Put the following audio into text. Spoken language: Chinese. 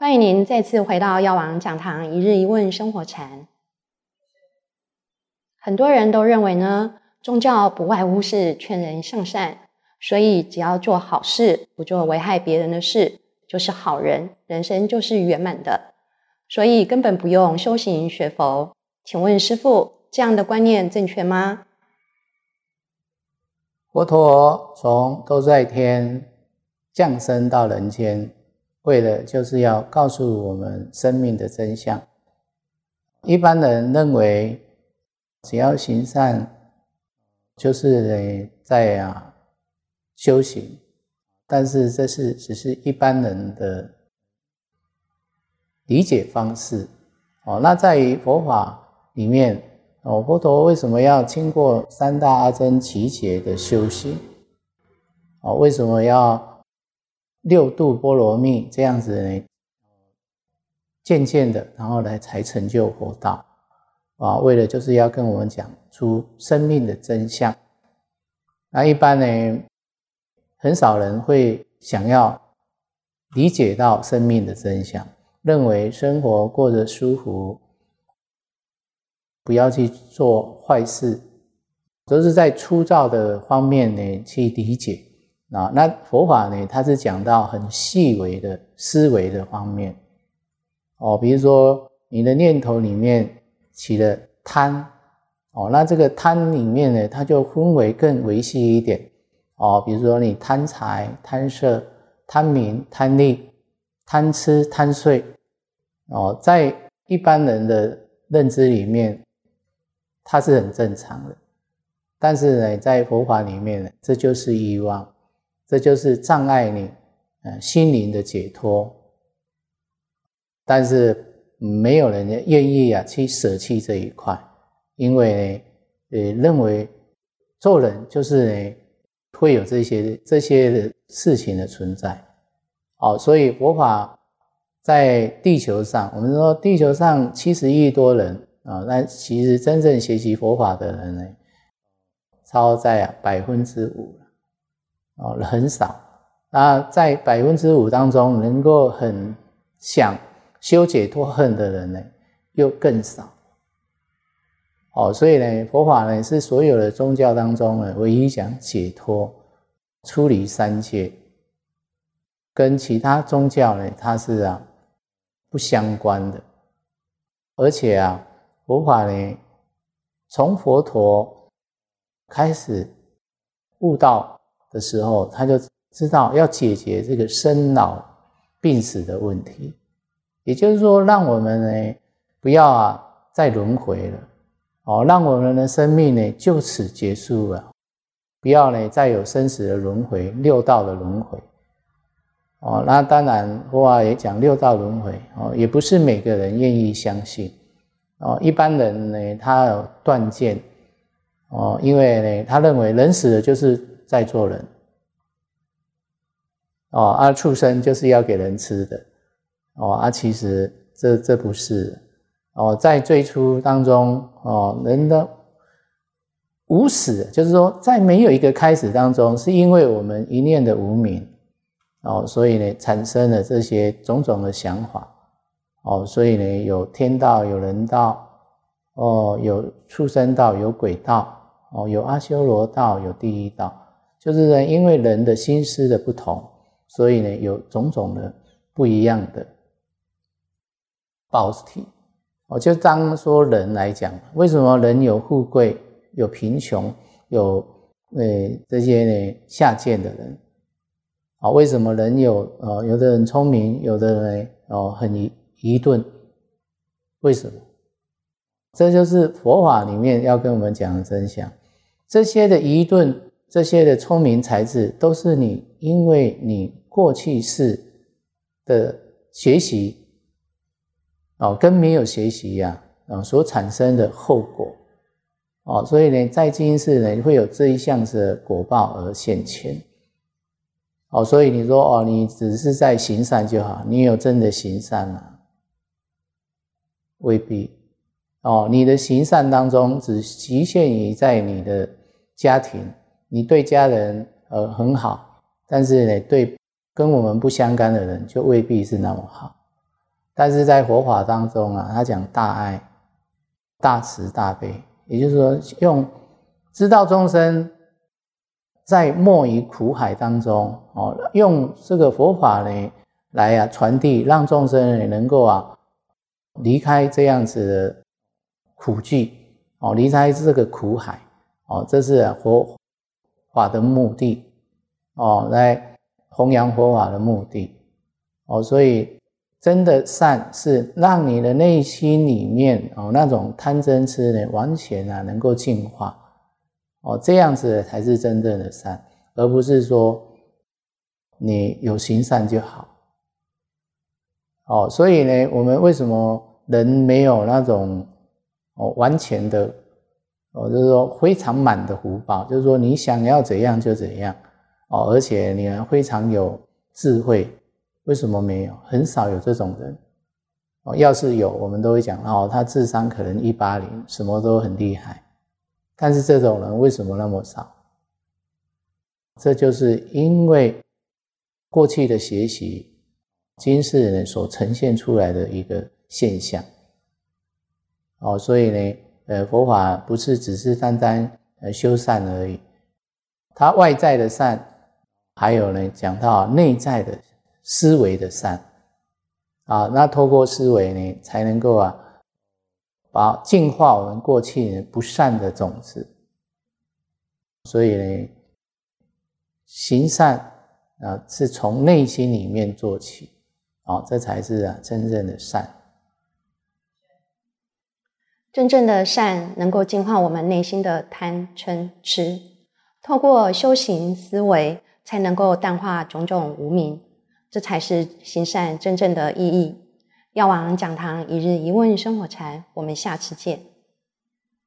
欢迎您再次回到药王讲堂一日一问生活禅。很多人都认为呢，宗教不外乎是劝人向善，所以只要做好事，不做危害别人的事，就是好人，人生就是圆满的。所以根本不用修行学佛。请问师父，这样的观念正确吗？佛陀从都在天降生到人间。为了就是要告诉我们生命的真相。一般人认为，只要行善，就是在啊修行。但是这是只是一般人的理解方式。哦，那在于佛法里面，哦，佛陀为什么要经过三大阿僧祇劫的修行？哦，为什么要？六度波罗蜜这样子呢，渐渐的，然后来才成就佛道啊。为了就是要跟我们讲出生命的真相。那一般呢，很少人会想要理解到生命的真相，认为生活过得舒服，不要去做坏事，都是在粗糙的方面呢去理解。啊，那佛法呢？它是讲到很细微的思维的方面，哦，比如说你的念头里面起了贪，哦，那这个贪里面呢，它就分为更维细一点，哦，比如说你贪财、贪色、贪名、贪利、贪吃、贪睡，哦，在一般人的认知里面，它是很正常的，但是呢，在佛法里面呢，这就是欲望。这就是障碍你，呃，心灵的解脱。但是没有人愿意啊去舍弃这一块，因为呃认为做人就是呢会有这些这些的事情的存在。哦，所以佛法在地球上，我们说地球上七十亿多人啊，那其实真正学习佛法的人呢，超在啊百分之五。哦，很少。那在百分之五当中，能够很想修解脱恨的人呢，又更少。哦，所以呢，佛法呢是所有的宗教当中呢，唯一讲解脱、出离三界，跟其他宗教呢，它是啊不相关的。而且啊，佛法呢，从佛陀开始悟道。的时候，他就知道要解决这个生老病死的问题，也就是说，让我们呢不要啊再轮回了，哦，让我们的生命呢就此结束了，不要呢再有生死的轮回、六道的轮回，哦，那当然，佛法也讲六道轮回，哦，也不是每个人愿意相信，哦，一般人呢他有断见，哦，因为呢他认为人死了就是。在做人，哦，啊，畜生就是要给人吃的，哦，啊，其实这这不是，哦，在最初当中，哦，人的无始，就是说，在没有一个开始当中，是因为我们一念的无明，哦，所以呢，产生了这些种种的想法，哦，所以呢，有天道，有人道，哦，有畜生道，有鬼道，哦，有阿修罗道，有地狱道。就是呢，因为人的心思的不同，所以呢，有种种的不一样的报体。我就当说人来讲，为什么人有富贵、有贫穷、有呃这些呢下贱的人？啊，为什么人有呃有的人聪明，有的人哦很愚愚钝？为什么？这就是佛法里面要跟我们讲的真相。这些的愚钝。这些的聪明才智，都是你因为你过去式的学习哦，跟没有学习呀啊所产生的后果哦，所以呢，在今世呢会有这一项的果报而现前哦，所以你说哦，你只是在行善就好，你有真的行善吗？未必哦，你的行善当中只局限于在你的家庭。你对家人呃很好，但是呢，对跟我们不相干的人就未必是那么好。但是在佛法当中啊，他讲大爱、大慈大悲，也就是说，用知道众生在没于苦海当中哦，用这个佛法呢来啊传递，让众生呢能够啊离开这样子的苦境哦，离开这个苦海哦，这是佛法的目的哦，来弘扬佛法的目的哦，所以。真的善是让你的内心里面哦那种贪嗔痴呢完全啊能够净化哦这样子才是真正的善，而不是说你有行善就好哦。所以呢，我们为什么人没有那种哦完全的哦，就是说非常满的福报，就是说你想要怎样就怎样哦，而且你还非常有智慧。为什么没有？很少有这种人哦。要是有，我们都会讲哦，他智商可能一八零，什么都很厉害。但是这种人为什么那么少？这就是因为过去的学习，今世人所呈现出来的一个现象哦。所以呢，呃，佛法不是只是单单呃修善而已，它外在的善，还有呢讲到内在的。思维的善啊，那透过思维呢，才能够啊，把净化我们过去不善的种子。所以呢，行善啊，是从内心里面做起啊，这才是啊真正的善。真正的善能够净化我们内心的贪嗔痴，透过修行思维，才能够淡化种种无明。这才是行善真正的意义。药王讲堂一日一问生活禅，我们下次见。